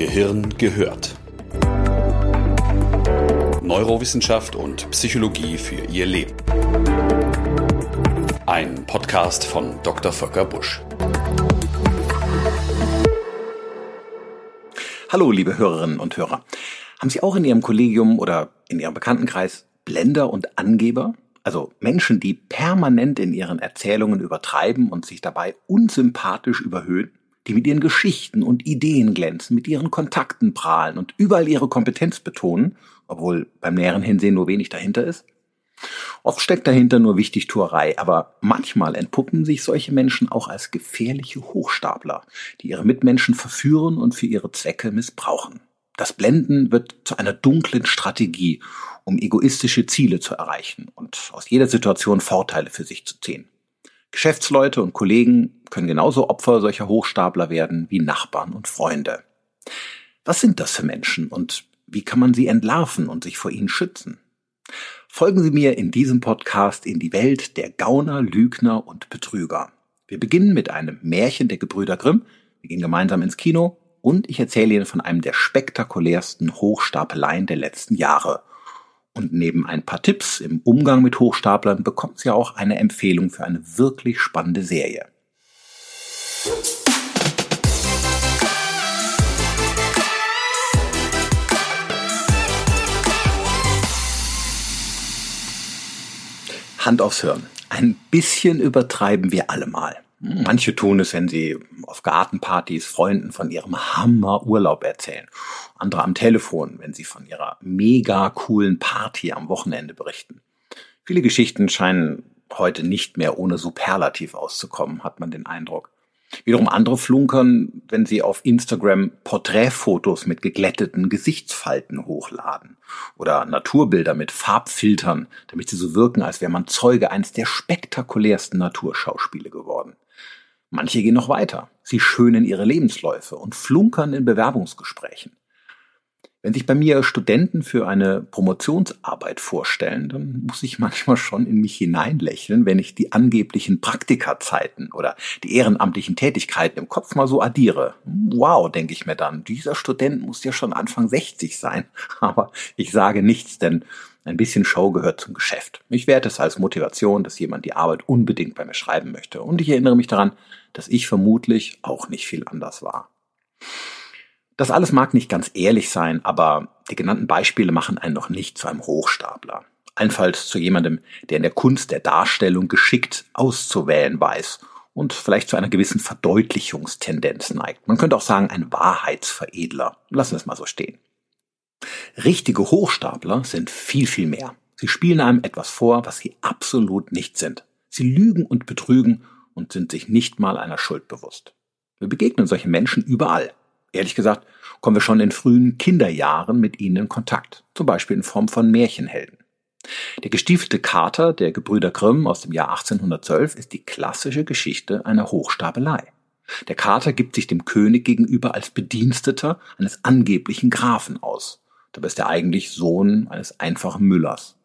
Gehirn gehört. Neurowissenschaft und Psychologie für Ihr Leben. Ein Podcast von Dr. Volker Busch. Hallo, liebe Hörerinnen und Hörer. Haben Sie auch in Ihrem Kollegium oder in Ihrem Bekanntenkreis Blender und Angeber? Also Menschen, die permanent in ihren Erzählungen übertreiben und sich dabei unsympathisch überhöhen? Die mit ihren Geschichten und Ideen glänzen, mit ihren Kontakten prahlen und überall ihre Kompetenz betonen, obwohl beim näheren Hinsehen nur wenig dahinter ist? Oft steckt dahinter nur Wichtigtuerei, aber manchmal entpuppen sich solche Menschen auch als gefährliche Hochstapler, die ihre Mitmenschen verführen und für ihre Zwecke missbrauchen. Das Blenden wird zu einer dunklen Strategie, um egoistische Ziele zu erreichen und aus jeder Situation Vorteile für sich zu ziehen. Geschäftsleute und Kollegen können genauso Opfer solcher Hochstapler werden wie Nachbarn und Freunde. Was sind das für Menschen und wie kann man sie entlarven und sich vor ihnen schützen? Folgen Sie mir in diesem Podcast in die Welt der Gauner, Lügner und Betrüger. Wir beginnen mit einem Märchen der Gebrüder Grimm, wir gehen gemeinsam ins Kino und ich erzähle Ihnen von einem der spektakulärsten Hochstapeleien der letzten Jahre und neben ein paar Tipps im Umgang mit Hochstaplern bekommt sie auch eine Empfehlung für eine wirklich spannende Serie. Hand aufs Hirn. Ein bisschen übertreiben wir alle mal. Manche tun es, wenn sie auf Gartenpartys Freunden von ihrem Hammerurlaub erzählen. Andere am Telefon, wenn sie von ihrer mega coolen Party am Wochenende berichten. Viele Geschichten scheinen heute nicht mehr ohne Superlativ auszukommen, hat man den Eindruck. Wiederum andere flunkern, wenn sie auf Instagram Porträtfotos mit geglätteten Gesichtsfalten hochladen oder Naturbilder mit Farbfiltern, damit sie so wirken, als wäre man Zeuge eines der spektakulärsten Naturschauspiele geworden. Manche gehen noch weiter. Sie schönen ihre Lebensläufe und flunkern in Bewerbungsgesprächen. Wenn sich bei mir Studenten für eine Promotionsarbeit vorstellen, dann muss ich manchmal schon in mich hineinlächeln, wenn ich die angeblichen Praktikazeiten oder die ehrenamtlichen Tätigkeiten im Kopf mal so addiere. Wow, denke ich mir dann, dieser Student muss ja schon Anfang 60 sein. Aber ich sage nichts, denn ein bisschen Show gehört zum Geschäft. Ich werte es als Motivation, dass jemand die Arbeit unbedingt bei mir schreiben möchte. Und ich erinnere mich daran, dass ich vermutlich auch nicht viel anders war. Das alles mag nicht ganz ehrlich sein, aber die genannten Beispiele machen einen noch nicht zu einem Hochstapler. Allenfalls zu jemandem, der in der Kunst der Darstellung geschickt auszuwählen weiß und vielleicht zu einer gewissen Verdeutlichungstendenz neigt. Man könnte auch sagen, ein Wahrheitsveredler. Lassen wir es mal so stehen. Richtige Hochstapler sind viel, viel mehr. Sie spielen einem etwas vor, was sie absolut nicht sind. Sie lügen und betrügen und sind sich nicht mal einer Schuld bewusst. Wir begegnen solchen Menschen überall. Ehrlich gesagt, kommen wir schon in frühen Kinderjahren mit ihnen in Kontakt, zum Beispiel in Form von Märchenhelden. Der gestiefelte Kater der Gebrüder Grimm aus dem Jahr 1812 ist die klassische Geschichte einer Hochstapelei. Der Kater gibt sich dem König gegenüber als Bediensteter eines angeblichen Grafen aus. Dabei ist er eigentlich Sohn eines einfachen Müllers.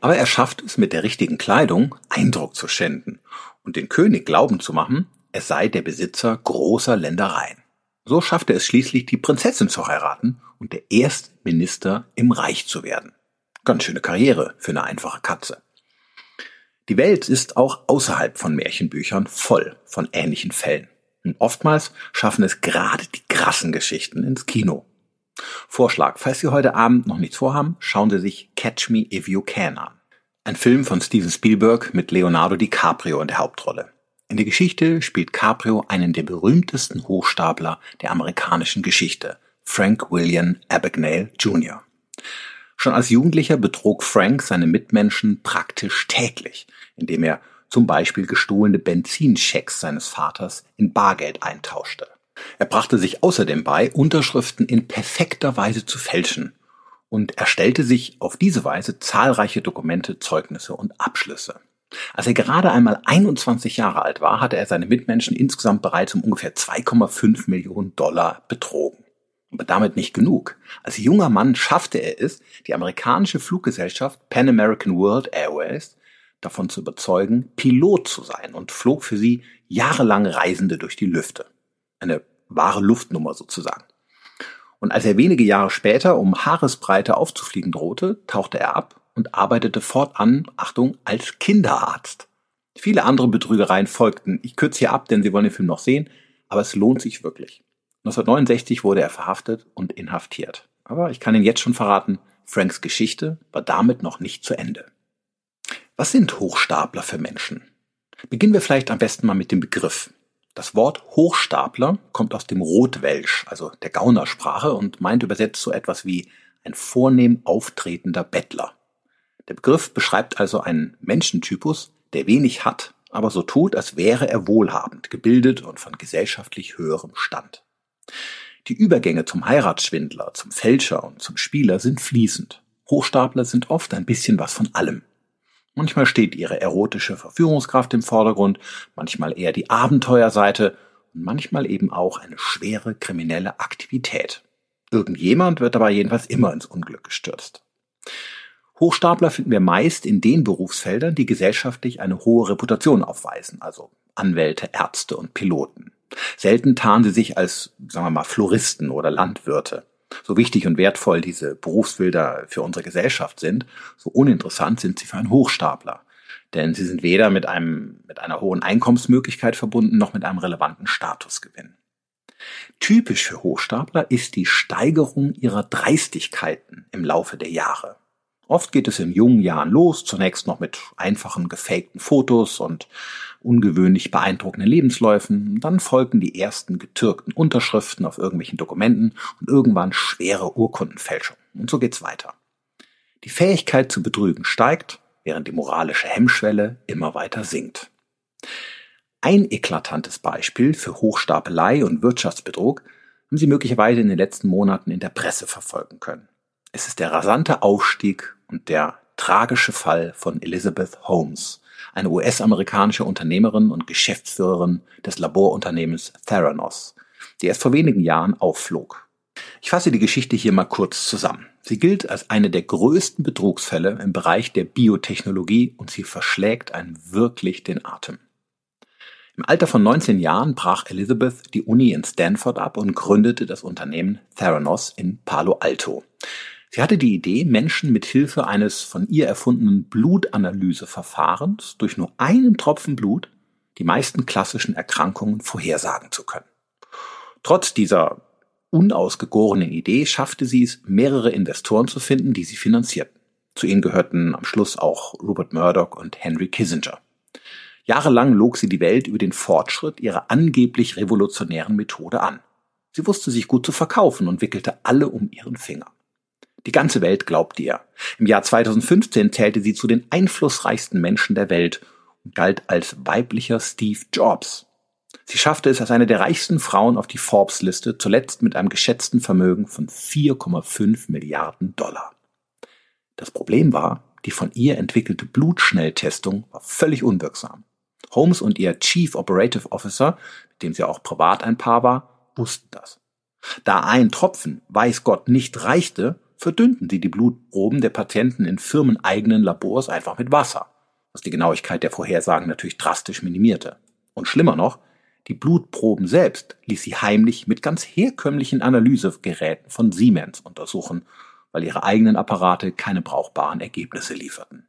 Aber er schafft es mit der richtigen Kleidung Eindruck zu schänden und den König glauben zu machen, es sei der Besitzer großer Ländereien. So schafft er es schließlich, die Prinzessin zu heiraten und der Erstminister im Reich zu werden. Ganz schöne Karriere für eine einfache Katze. Die Welt ist auch außerhalb von Märchenbüchern voll von ähnlichen Fällen. Und oftmals schaffen es gerade die krassen Geschichten ins Kino. Vorschlag, falls Sie heute Abend noch nichts vorhaben, schauen Sie sich Catch Me If You Can an. Ein Film von Steven Spielberg mit Leonardo DiCaprio in der Hauptrolle. In der Geschichte spielt Caprio einen der berühmtesten Hochstapler der amerikanischen Geschichte, Frank William Abagnale Jr. Schon als Jugendlicher betrog Frank seine Mitmenschen praktisch täglich, indem er zum Beispiel gestohlene Benzinchecks seines Vaters in Bargeld eintauschte. Er brachte sich außerdem bei, Unterschriften in perfekter Weise zu fälschen und erstellte sich auf diese Weise zahlreiche Dokumente, Zeugnisse und Abschlüsse. Als er gerade einmal 21 Jahre alt war, hatte er seine Mitmenschen insgesamt bereits um ungefähr 2,5 Millionen Dollar betrogen. Aber damit nicht genug. Als junger Mann schaffte er es, die amerikanische Fluggesellschaft Pan American World Airways davon zu überzeugen, Pilot zu sein und flog für sie jahrelang Reisende durch die Lüfte. Eine wahre Luftnummer sozusagen. Und als er wenige Jahre später um Haaresbreite aufzufliegen drohte, tauchte er ab und arbeitete fortan, Achtung, als Kinderarzt. Viele andere Betrügereien folgten. Ich kürze hier ab, denn Sie wollen den Film noch sehen, aber es lohnt sich wirklich. 1969 wurde er verhaftet und inhaftiert. Aber ich kann Ihnen jetzt schon verraten, Franks Geschichte war damit noch nicht zu Ende. Was sind Hochstapler für Menschen? Beginnen wir vielleicht am besten mal mit dem Begriff. Das Wort Hochstapler kommt aus dem Rotwelsch, also der Gaunersprache, und meint übersetzt so etwas wie ein vornehm auftretender Bettler. Der Begriff beschreibt also einen Menschentypus, der wenig hat, aber so tut, als wäre er wohlhabend, gebildet und von gesellschaftlich höherem Stand. Die Übergänge zum Heiratsschwindler, zum Fälscher und zum Spieler sind fließend. Hochstapler sind oft ein bisschen was von allem. Manchmal steht ihre erotische Verführungskraft im Vordergrund, manchmal eher die Abenteuerseite und manchmal eben auch eine schwere kriminelle Aktivität. Irgendjemand wird dabei jedenfalls immer ins Unglück gestürzt. Hochstapler finden wir meist in den Berufsfeldern, die gesellschaftlich eine hohe Reputation aufweisen, also Anwälte, Ärzte und Piloten. Selten tarnen sie sich als, sagen wir mal, Floristen oder Landwirte. So wichtig und wertvoll diese Berufsbilder für unsere Gesellschaft sind, so uninteressant sind sie für einen Hochstapler. Denn sie sind weder mit einem, mit einer hohen Einkommensmöglichkeit verbunden, noch mit einem relevanten Statusgewinn. Typisch für Hochstapler ist die Steigerung ihrer Dreistigkeiten im Laufe der Jahre. Oft geht es in jungen Jahren los, zunächst noch mit einfachen gefakten Fotos und ungewöhnlich beeindruckenden Lebensläufen, dann folgen die ersten getürkten Unterschriften auf irgendwelchen Dokumenten und irgendwann schwere Urkundenfälschung. Und so geht's weiter. Die Fähigkeit zu betrügen steigt, während die moralische Hemmschwelle immer weiter sinkt. Ein eklatantes Beispiel für Hochstapelei und Wirtschaftsbetrug haben Sie möglicherweise in den letzten Monaten in der Presse verfolgen können. Es ist der rasante Aufstieg und der tragische Fall von Elizabeth Holmes, eine US-amerikanische Unternehmerin und Geschäftsführerin des Laborunternehmens Theranos, die erst vor wenigen Jahren aufflog. Ich fasse die Geschichte hier mal kurz zusammen. Sie gilt als eine der größten Betrugsfälle im Bereich der Biotechnologie und sie verschlägt einen wirklich den Atem. Im Alter von 19 Jahren brach Elizabeth die Uni in Stanford ab und gründete das Unternehmen Theranos in Palo Alto. Sie hatte die Idee, Menschen mit Hilfe eines von ihr erfundenen Blutanalyseverfahrens durch nur einen Tropfen Blut die meisten klassischen Erkrankungen vorhersagen zu können. Trotz dieser unausgegorenen Idee schaffte sie es, mehrere Investoren zu finden, die sie finanzierten. Zu ihnen gehörten am Schluss auch Rupert Murdoch und Henry Kissinger. Jahrelang log sie die Welt über den Fortschritt ihrer angeblich revolutionären Methode an. Sie wusste sich gut zu verkaufen und wickelte alle um ihren Finger. Die ganze Welt glaubte ihr. Im Jahr 2015 zählte sie zu den einflussreichsten Menschen der Welt und galt als weiblicher Steve Jobs. Sie schaffte es als eine der reichsten Frauen auf die Forbes-Liste, zuletzt mit einem geschätzten Vermögen von 4,5 Milliarden Dollar. Das Problem war, die von ihr entwickelte Blutschnelltestung war völlig unwirksam. Holmes und ihr Chief Operative Officer, mit dem sie auch privat ein Paar war, wussten das. Da ein Tropfen, weiß Gott, nicht reichte, verdünnten sie die Blutproben der Patienten in firmeneigenen Labors einfach mit Wasser, was die Genauigkeit der Vorhersagen natürlich drastisch minimierte. Und schlimmer noch, die Blutproben selbst ließ sie heimlich mit ganz herkömmlichen Analysegeräten von Siemens untersuchen, weil ihre eigenen Apparate keine brauchbaren Ergebnisse lieferten.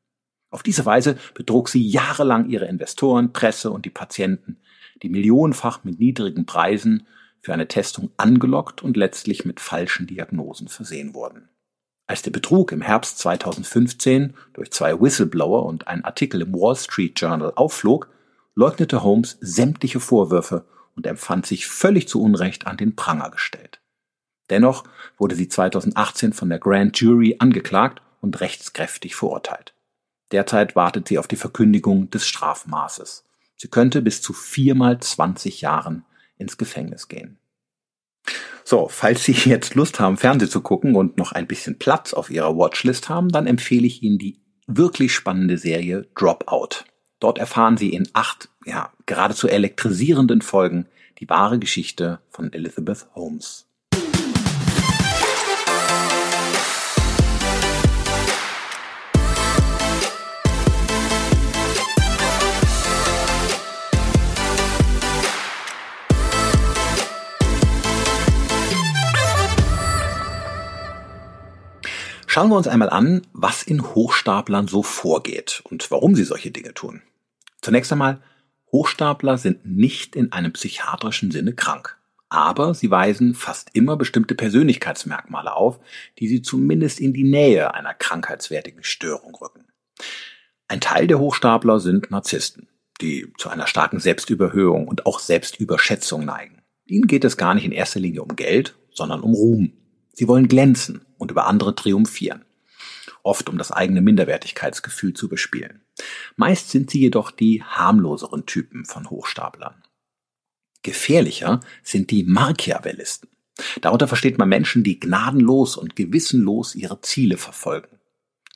Auf diese Weise betrug sie jahrelang ihre Investoren, Presse und die Patienten, die millionenfach mit niedrigen Preisen für eine Testung angelockt und letztlich mit falschen Diagnosen versehen wurden. Als der Betrug im Herbst 2015 durch zwei Whistleblower und einen Artikel im Wall Street Journal aufflog, leugnete Holmes sämtliche Vorwürfe und empfand sich völlig zu Unrecht an den Pranger gestellt. Dennoch wurde sie 2018 von der Grand Jury angeklagt und rechtskräftig verurteilt. Derzeit wartet sie auf die Verkündigung des Strafmaßes. Sie könnte bis zu viermal 20 Jahren ins Gefängnis gehen. So, falls Sie jetzt Lust haben, Fernsehen zu gucken und noch ein bisschen Platz auf Ihrer Watchlist haben, dann empfehle ich Ihnen die wirklich spannende Serie Dropout. Dort erfahren Sie in acht, ja, geradezu elektrisierenden Folgen die wahre Geschichte von Elizabeth Holmes. Schauen wir uns einmal an, was in Hochstaplern so vorgeht und warum sie solche Dinge tun. Zunächst einmal, Hochstapler sind nicht in einem psychiatrischen Sinne krank. Aber sie weisen fast immer bestimmte Persönlichkeitsmerkmale auf, die sie zumindest in die Nähe einer krankheitswertigen Störung rücken. Ein Teil der Hochstapler sind Narzissten, die zu einer starken Selbstüberhöhung und auch Selbstüberschätzung neigen. Ihnen geht es gar nicht in erster Linie um Geld, sondern um Ruhm. Sie wollen glänzen und über andere triumphieren, oft um das eigene Minderwertigkeitsgefühl zu bespielen. Meist sind sie jedoch die harmloseren Typen von Hochstaplern. Gefährlicher sind die Machiavellisten. Darunter versteht man Menschen, die gnadenlos und gewissenlos ihre Ziele verfolgen.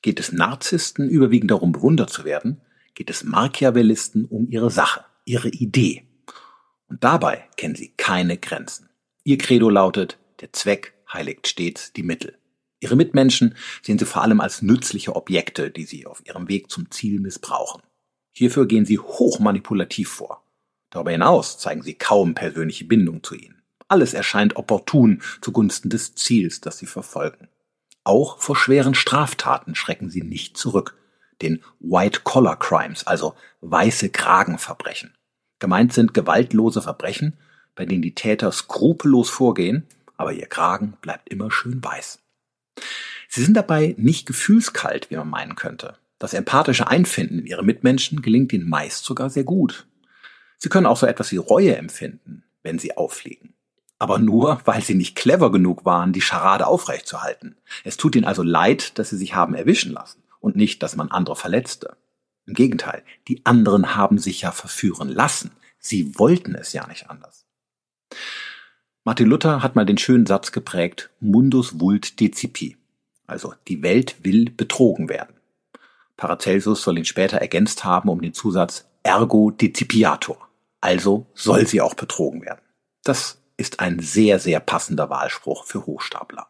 Geht es Narzissten überwiegend darum, bewundert zu werden, geht es Machiavellisten um ihre Sache, ihre Idee. Und dabei kennen sie keine Grenzen. Ihr Credo lautet, der Zweck heiligt stets die Mittel. Ihre Mitmenschen sehen sie vor allem als nützliche Objekte, die sie auf ihrem Weg zum Ziel missbrauchen. Hierfür gehen sie hochmanipulativ vor. Darüber hinaus zeigen sie kaum persönliche Bindung zu ihnen. Alles erscheint opportun zugunsten des Ziels, das sie verfolgen. Auch vor schweren Straftaten schrecken sie nicht zurück, den White-Collar-Crimes, also weiße Kragenverbrechen. Gemeint sind gewaltlose Verbrechen, bei denen die Täter skrupellos vorgehen aber ihr Kragen bleibt immer schön weiß. Sie sind dabei nicht gefühlskalt, wie man meinen könnte. Das empathische Einfinden in ihre Mitmenschen gelingt ihnen meist sogar sehr gut. Sie können auch so etwas wie Reue empfinden, wenn sie auffliegen. Aber nur, weil sie nicht clever genug waren, die Scharade aufrechtzuerhalten. Es tut ihnen also leid, dass sie sich haben erwischen lassen und nicht, dass man andere verletzte. Im Gegenteil, die anderen haben sich ja verführen lassen. Sie wollten es ja nicht anders. Martin Luther hat mal den schönen Satz geprägt, mundus vult decipi. Also die Welt will betrogen werden. Paracelsus soll ihn später ergänzt haben um den Zusatz ergo decipiator. Also soll sie auch betrogen werden. Das ist ein sehr, sehr passender Wahlspruch für Hochstapler.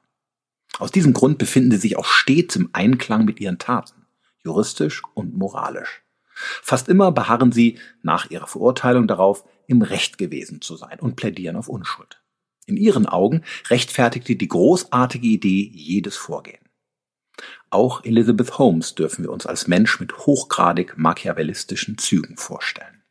Aus diesem Grund befinden sie sich auch stets im Einklang mit ihren Taten, juristisch und moralisch. Fast immer beharren sie nach ihrer Verurteilung darauf, im Recht gewesen zu sein und plädieren auf Unschuld. In ihren Augen rechtfertigte die großartige Idee jedes Vorgehen. Auch Elizabeth Holmes dürfen wir uns als Mensch mit hochgradig machiavellistischen Zügen vorstellen.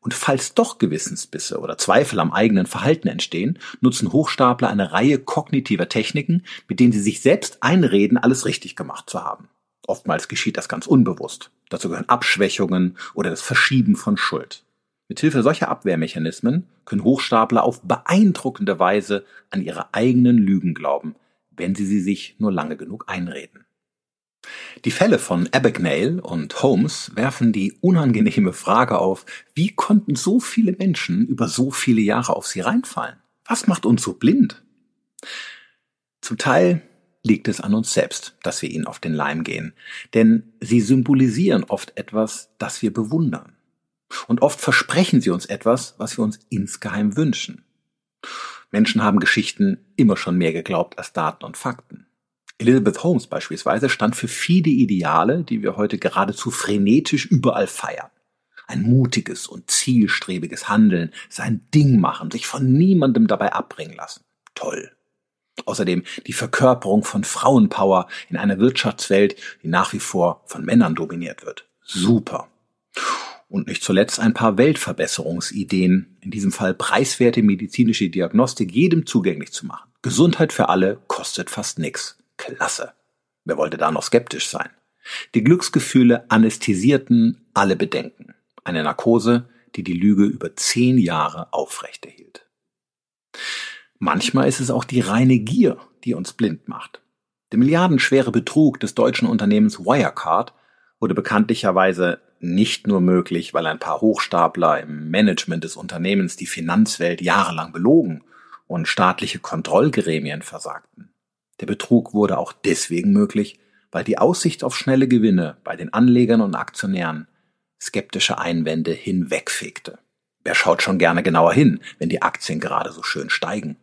Und falls doch Gewissensbisse oder Zweifel am eigenen Verhalten entstehen, nutzen Hochstapler eine Reihe kognitiver Techniken, mit denen sie sich selbst einreden, alles richtig gemacht zu haben. Oftmals geschieht das ganz unbewusst. Dazu gehören Abschwächungen oder das Verschieben von Schuld. Mithilfe solcher Abwehrmechanismen können Hochstapler auf beeindruckende Weise an ihre eigenen Lügen glauben, wenn sie sie sich nur lange genug einreden. Die Fälle von Abagnale und Holmes werfen die unangenehme Frage auf, wie konnten so viele Menschen über so viele Jahre auf sie reinfallen? Was macht uns so blind? Zum Teil liegt es an uns selbst, dass wir ihnen auf den Leim gehen, denn sie symbolisieren oft etwas, das wir bewundern. Und oft versprechen sie uns etwas, was wir uns insgeheim wünschen. Menschen haben Geschichten immer schon mehr geglaubt als Daten und Fakten. Elizabeth Holmes beispielsweise stand für viele Ideale, die wir heute geradezu frenetisch überall feiern. Ein mutiges und zielstrebiges Handeln, sein Ding machen, sich von niemandem dabei abbringen lassen. Toll. Außerdem die Verkörperung von Frauenpower in einer Wirtschaftswelt, die nach wie vor von Männern dominiert wird. Super und nicht zuletzt ein paar Weltverbesserungsideen, in diesem Fall preiswerte medizinische Diagnostik jedem zugänglich zu machen. Gesundheit für alle kostet fast nichts. Klasse. Wer wollte da noch skeptisch sein? Die Glücksgefühle anästhesierten alle Bedenken. Eine Narkose, die die Lüge über zehn Jahre aufrechterhielt. Manchmal ist es auch die reine Gier, die uns blind macht. Der milliardenschwere Betrug des deutschen Unternehmens Wirecard wurde bekanntlicherweise nicht nur möglich, weil ein paar Hochstapler im Management des Unternehmens die Finanzwelt jahrelang belogen und staatliche Kontrollgremien versagten. Der Betrug wurde auch deswegen möglich, weil die Aussicht auf schnelle Gewinne bei den Anlegern und Aktionären skeptische Einwände hinwegfegte. Wer schaut schon gerne genauer hin, wenn die Aktien gerade so schön steigen?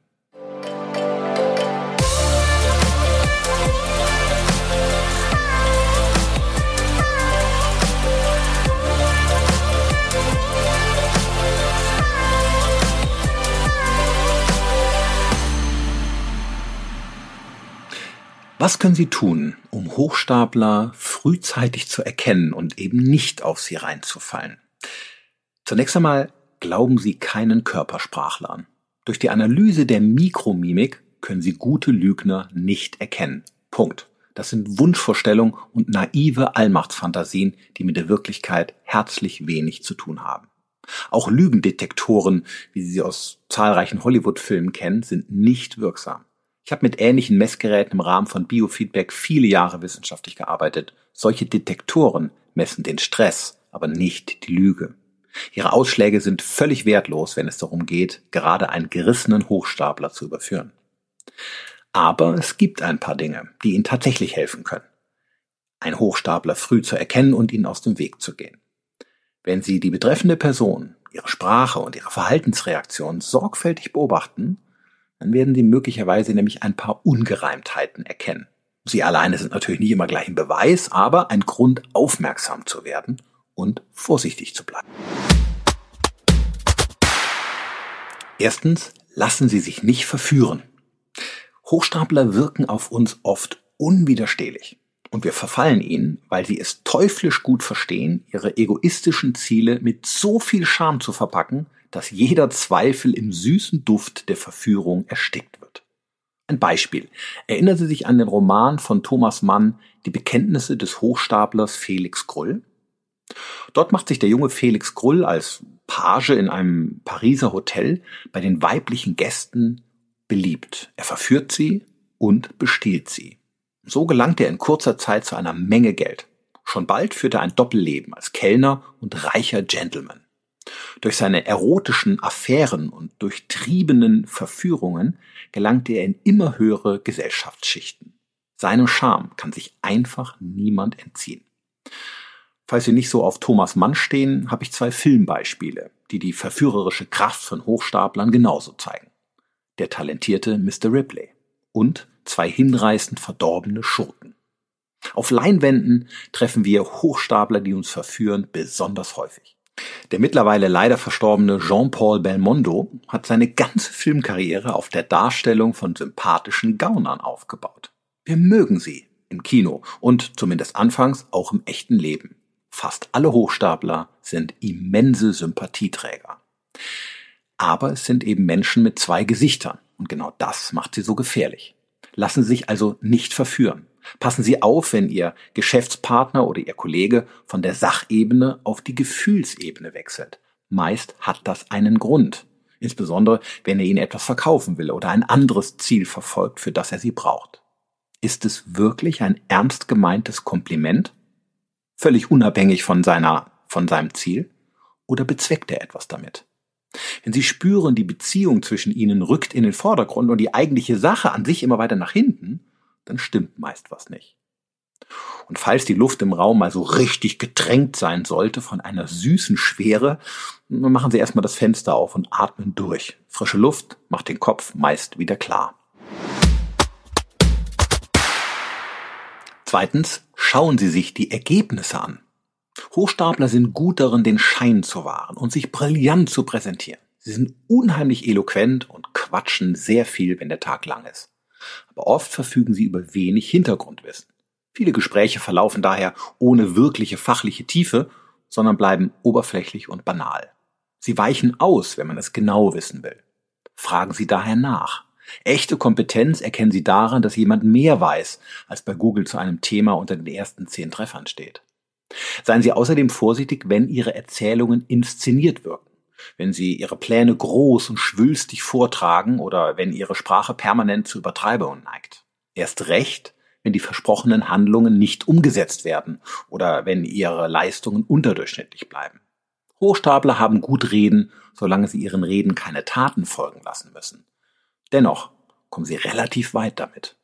Was können Sie tun, um Hochstapler frühzeitig zu erkennen und eben nicht auf sie reinzufallen? Zunächst einmal glauben Sie keinen Körpersprachlern. Durch die Analyse der Mikromimik können Sie gute Lügner nicht erkennen. Punkt. Das sind Wunschvorstellungen und naive Allmachtsfantasien, die mit der Wirklichkeit herzlich wenig zu tun haben. Auch Lügendetektoren, wie Sie sie aus zahlreichen Hollywood-Filmen kennen, sind nicht wirksam. Ich habe mit ähnlichen Messgeräten im Rahmen von Biofeedback viele Jahre wissenschaftlich gearbeitet. Solche Detektoren messen den Stress, aber nicht die Lüge. Ihre Ausschläge sind völlig wertlos, wenn es darum geht, gerade einen gerissenen Hochstapler zu überführen. Aber es gibt ein paar Dinge, die Ihnen tatsächlich helfen können. Ein Hochstapler früh zu erkennen und ihnen aus dem Weg zu gehen. Wenn Sie die betreffende Person, ihre Sprache und ihre Verhaltensreaktion sorgfältig beobachten, dann werden Sie möglicherweise nämlich ein paar Ungereimtheiten erkennen. Sie alleine sind natürlich nicht immer gleich ein Beweis, aber ein Grund, aufmerksam zu werden und vorsichtig zu bleiben. Erstens, lassen Sie sich nicht verführen. Hochstapler wirken auf uns oft unwiderstehlich. Und wir verfallen ihnen, weil sie es teuflisch gut verstehen, ihre egoistischen Ziele mit so viel Charme zu verpacken, dass jeder Zweifel im süßen Duft der Verführung erstickt wird. Ein Beispiel. Erinnern Sie sich an den Roman von Thomas Mann Die Bekenntnisse des Hochstaplers Felix Krull? Dort macht sich der junge Felix Krull als Page in einem Pariser Hotel bei den weiblichen Gästen beliebt. Er verführt sie und bestiehlt sie. So gelangt er in kurzer Zeit zu einer Menge Geld. Schon bald führt er ein Doppelleben als Kellner und reicher Gentleman. Durch seine erotischen Affären und durchtriebenen Verführungen gelangt er in immer höhere Gesellschaftsschichten. Seinem Charme kann sich einfach niemand entziehen. Falls Sie nicht so auf Thomas Mann stehen, habe ich zwei Filmbeispiele, die die verführerische Kraft von Hochstaplern genauso zeigen. Der talentierte Mr. Ripley und zwei hinreißend verdorbene Schurken. Auf Leinwänden treffen wir Hochstapler, die uns verführen, besonders häufig. Der mittlerweile leider verstorbene Jean-Paul Belmondo hat seine ganze Filmkarriere auf der Darstellung von sympathischen Gaunern aufgebaut. Wir mögen sie im Kino und zumindest anfangs auch im echten Leben. Fast alle Hochstapler sind immense Sympathieträger. Aber es sind eben Menschen mit zwei Gesichtern und genau das macht sie so gefährlich. Lassen Sie sich also nicht verführen. Passen Sie auf, wenn Ihr Geschäftspartner oder Ihr Kollege von der Sachebene auf die Gefühlsebene wechselt. Meist hat das einen Grund. Insbesondere, wenn er Ihnen etwas verkaufen will oder ein anderes Ziel verfolgt, für das er Sie braucht. Ist es wirklich ein ernst gemeintes Kompliment? Völlig unabhängig von seiner, von seinem Ziel? Oder bezweckt er etwas damit? Wenn Sie spüren, die Beziehung zwischen Ihnen rückt in den Vordergrund und die eigentliche Sache an sich immer weiter nach hinten, dann stimmt meist was nicht. Und falls die Luft im Raum mal so richtig getränkt sein sollte von einer süßen Schwere, dann machen Sie erstmal das Fenster auf und atmen durch. Frische Luft macht den Kopf meist wieder klar. Zweitens, schauen Sie sich die Ergebnisse an. Hochstapler sind gut darin, den Schein zu wahren und sich brillant zu präsentieren. Sie sind unheimlich eloquent und quatschen sehr viel, wenn der Tag lang ist. Aber oft verfügen sie über wenig Hintergrundwissen. Viele Gespräche verlaufen daher ohne wirkliche fachliche Tiefe, sondern bleiben oberflächlich und banal. Sie weichen aus, wenn man es genau wissen will. Fragen Sie daher nach. Echte Kompetenz erkennen Sie daran, dass jemand mehr weiß, als bei Google zu einem Thema unter den ersten zehn Treffern steht. Seien Sie außerdem vorsichtig, wenn Ihre Erzählungen inszeniert wirken. Wenn Sie Ihre Pläne groß und schwülstig vortragen oder wenn Ihre Sprache permanent zu Übertreibungen neigt. Erst recht, wenn die versprochenen Handlungen nicht umgesetzt werden oder wenn Ihre Leistungen unterdurchschnittlich bleiben. Hochstapler haben gut reden, solange sie ihren Reden keine Taten folgen lassen müssen. Dennoch kommen sie relativ weit damit.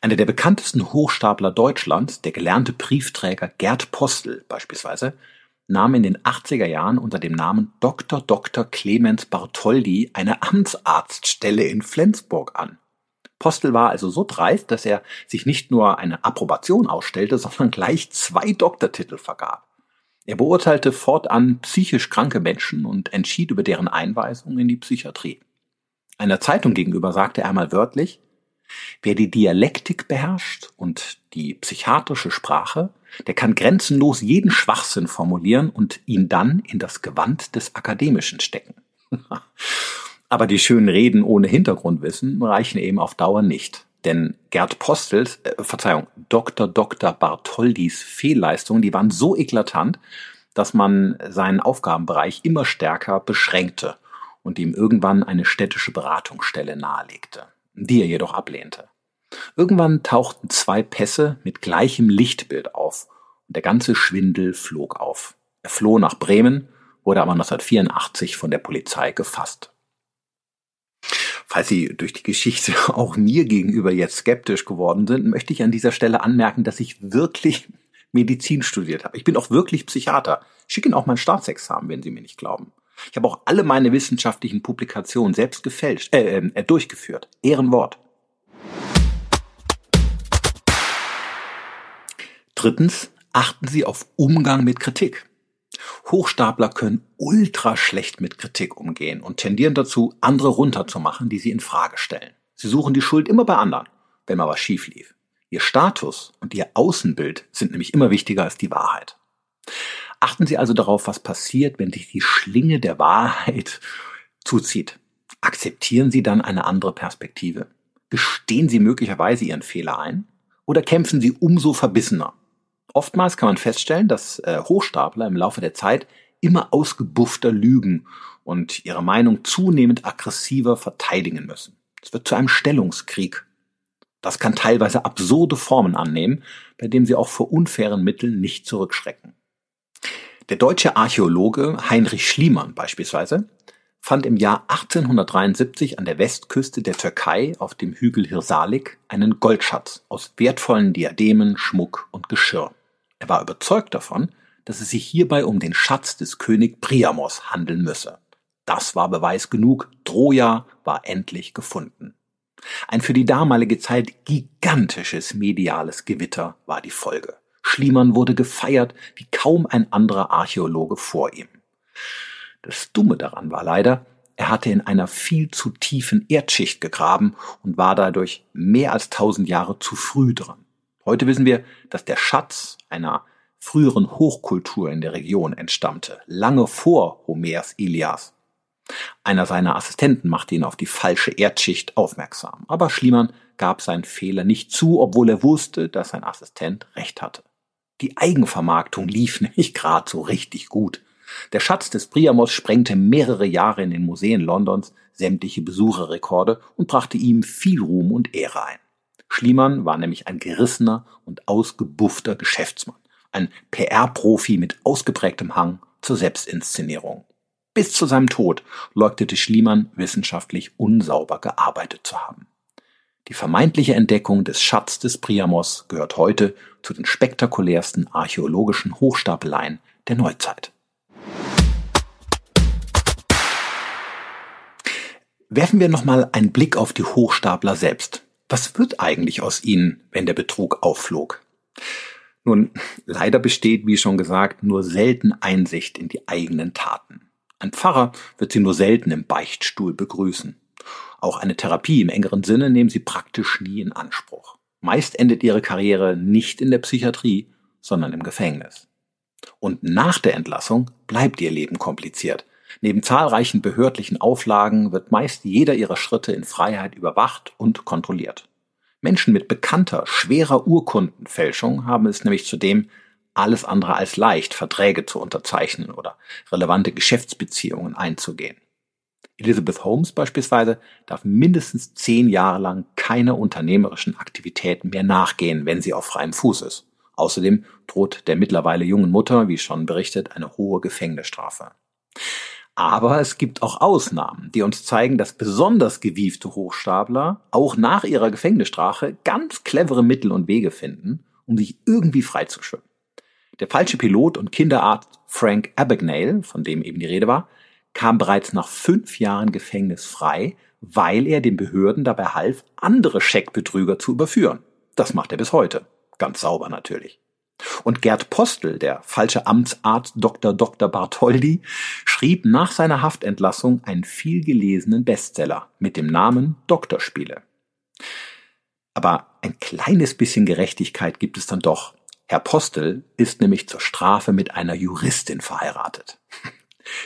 Einer der bekanntesten Hochstapler Deutschlands, der gelernte Briefträger Gerd Postel beispielsweise, nahm in den 80er Jahren unter dem Namen Dr. Dr. Clemens Bartholdi eine Amtsarztstelle in Flensburg an. Postel war also so dreist, dass er sich nicht nur eine Approbation ausstellte, sondern gleich zwei Doktortitel vergab. Er beurteilte fortan psychisch kranke Menschen und entschied über deren Einweisung in die Psychiatrie. Einer Zeitung gegenüber sagte er einmal wörtlich, Wer die Dialektik beherrscht und die psychiatrische Sprache, der kann grenzenlos jeden Schwachsinn formulieren und ihn dann in das Gewand des Akademischen stecken. Aber die schönen Reden ohne Hintergrundwissen reichen eben auf Dauer nicht. Denn Gerd Postels, äh, Verzeihung, Dr. Dr. Bartholdis Fehlleistungen, die waren so eklatant, dass man seinen Aufgabenbereich immer stärker beschränkte und ihm irgendwann eine städtische Beratungsstelle nahelegte, die er jedoch ablehnte. Irgendwann tauchten zwei Pässe mit gleichem Lichtbild auf und der ganze Schwindel flog auf. Er floh nach Bremen, wurde aber 1984 von der Polizei gefasst. Falls Sie durch die Geschichte auch mir gegenüber jetzt skeptisch geworden sind, möchte ich an dieser Stelle anmerken, dass ich wirklich Medizin studiert habe. Ich bin auch wirklich Psychiater. Schicke Ihnen auch mein Staatsexamen, wenn Sie mir nicht glauben. Ich habe auch alle meine wissenschaftlichen Publikationen selbst gefälscht, äh, äh, durchgeführt. Ehrenwort. Drittens, achten Sie auf Umgang mit Kritik. Hochstapler können ultra schlecht mit Kritik umgehen und tendieren dazu, andere runterzumachen, die sie in Frage stellen. Sie suchen die Schuld immer bei anderen, wenn mal was schief lief. Ihr Status und ihr Außenbild sind nämlich immer wichtiger als die Wahrheit. Achten Sie also darauf, was passiert, wenn sich die Schlinge der Wahrheit zuzieht. Akzeptieren Sie dann eine andere Perspektive? Gestehen Sie möglicherweise Ihren Fehler ein? Oder kämpfen Sie umso verbissener? Oftmals kann man feststellen, dass äh, Hochstapler im Laufe der Zeit immer ausgebuffter lügen und ihre Meinung zunehmend aggressiver verteidigen müssen. Es wird zu einem Stellungskrieg. Das kann teilweise absurde Formen annehmen, bei dem sie auch vor unfairen Mitteln nicht zurückschrecken. Der deutsche Archäologe Heinrich Schliemann beispielsweise fand im Jahr 1873 an der Westküste der Türkei auf dem Hügel Hirsalik einen Goldschatz aus wertvollen Diademen, Schmuck und Geschirr. Er war überzeugt davon, dass es sich hierbei um den Schatz des König Priamos handeln müsse. Das war Beweis genug, Troja war endlich gefunden. Ein für die damalige Zeit gigantisches mediales Gewitter war die Folge. Schliemann wurde gefeiert wie kaum ein anderer Archäologe vor ihm. Das Dumme daran war leider, er hatte in einer viel zu tiefen Erdschicht gegraben und war dadurch mehr als tausend Jahre zu früh dran. Heute wissen wir, dass der Schatz einer früheren Hochkultur in der Region entstammte, lange vor Homers Ilias. Einer seiner Assistenten machte ihn auf die falsche Erdschicht aufmerksam, aber Schliemann gab seinen Fehler nicht zu, obwohl er wusste, dass sein Assistent recht hatte. Die Eigenvermarktung lief nämlich gerade so richtig gut. Der Schatz des Priamos sprengte mehrere Jahre in den Museen Londons sämtliche Besucherrekorde und brachte ihm viel Ruhm und Ehre ein. Schliemann war nämlich ein gerissener und ausgebuffter Geschäftsmann, ein PR-Profi mit ausgeprägtem Hang zur Selbstinszenierung. Bis zu seinem Tod leugnete Schliemann wissenschaftlich unsauber gearbeitet zu haben. Die vermeintliche Entdeckung des Schatz des Priamos gehört heute zu den spektakulärsten archäologischen Hochstapeleien der Neuzeit. Werfen wir nochmal einen Blick auf die Hochstapler selbst. Was wird eigentlich aus ihnen, wenn der Betrug aufflog? Nun, leider besteht, wie schon gesagt, nur selten Einsicht in die eigenen Taten. Ein Pfarrer wird sie nur selten im Beichtstuhl begrüßen. Auch eine Therapie im engeren Sinne nehmen sie praktisch nie in Anspruch. Meist endet ihre Karriere nicht in der Psychiatrie, sondern im Gefängnis. Und nach der Entlassung bleibt ihr Leben kompliziert. Neben zahlreichen behördlichen Auflagen wird meist jeder ihrer Schritte in Freiheit überwacht und kontrolliert. Menschen mit bekannter, schwerer Urkundenfälschung haben es nämlich zudem alles andere als leicht, Verträge zu unterzeichnen oder relevante Geschäftsbeziehungen einzugehen. Elizabeth Holmes beispielsweise darf mindestens zehn Jahre lang keiner unternehmerischen Aktivitäten mehr nachgehen, wenn sie auf freiem Fuß ist. Außerdem droht der mittlerweile jungen Mutter, wie schon berichtet, eine hohe Gefängnisstrafe. Aber es gibt auch Ausnahmen, die uns zeigen, dass besonders gewiefte Hochstapler auch nach ihrer Gefängnisstrafe ganz clevere Mittel und Wege finden, um sich irgendwie freizuschwimmen. Der falsche Pilot und Kinderarzt Frank Abagnale, von dem eben die Rede war, kam bereits nach fünf Jahren Gefängnis frei, weil er den Behörden dabei half, andere Scheckbetrüger zu überführen. Das macht er bis heute. Ganz sauber natürlich. Und Gerd Postel, der falsche Amtsarzt Dr. Dr. Bartholdy, schrieb nach seiner Haftentlassung einen vielgelesenen Bestseller mit dem Namen Doktorspiele. Aber ein kleines bisschen Gerechtigkeit gibt es dann doch. Herr Postel ist nämlich zur Strafe mit einer Juristin verheiratet.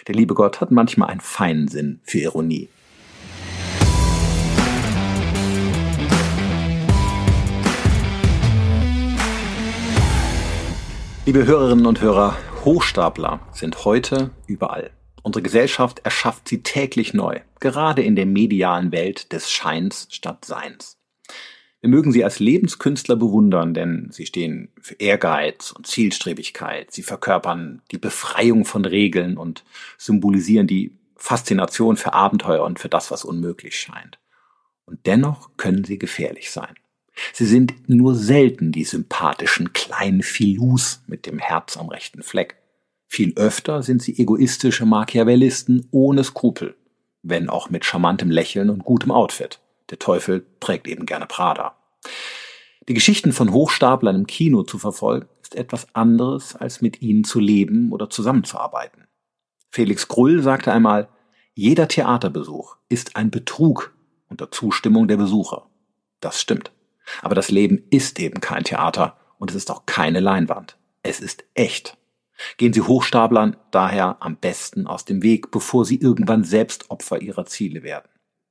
Der liebe Gott hat manchmal einen feinen Sinn für Ironie. Liebe Hörerinnen und Hörer, Hochstapler sind heute überall. Unsere Gesellschaft erschafft sie täglich neu, gerade in der medialen Welt des Scheins statt Seins. Wir mögen sie als Lebenskünstler bewundern, denn sie stehen für Ehrgeiz und Zielstrebigkeit. Sie verkörpern die Befreiung von Regeln und symbolisieren die Faszination für Abenteuer und für das, was unmöglich scheint. Und dennoch können sie gefährlich sein. Sie sind nur selten die sympathischen kleinen Filous mit dem Herz am rechten Fleck. Viel öfter sind sie egoistische Machiavellisten ohne Skrupel, wenn auch mit charmantem Lächeln und gutem Outfit. Der Teufel trägt eben gerne Prada. Die Geschichten von Hochstaplern im Kino zu verfolgen, ist etwas anderes, als mit ihnen zu leben oder zusammenzuarbeiten. Felix Grull sagte einmal, jeder Theaterbesuch ist ein Betrug unter Zustimmung der Besucher. Das stimmt. Aber das Leben ist eben kein Theater und es ist auch keine Leinwand. Es ist echt. Gehen Sie Hochstaplern daher am besten aus dem Weg, bevor Sie irgendwann selbst Opfer Ihrer Ziele werden.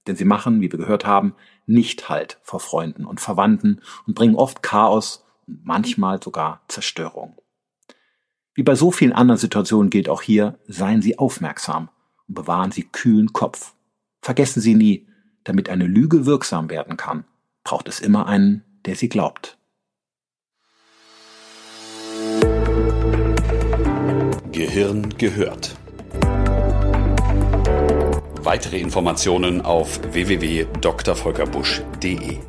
Denn sie machen, wie wir gehört haben, nicht Halt vor Freunden und Verwandten und bringen oft Chaos und manchmal sogar Zerstörung. Wie bei so vielen anderen Situationen gilt auch hier, seien Sie aufmerksam und bewahren Sie kühlen Kopf. Vergessen Sie nie, damit eine Lüge wirksam werden kann, braucht es immer einen, der sie glaubt. Gehirn gehört. Weitere Informationen auf www.drvolkerbusch.de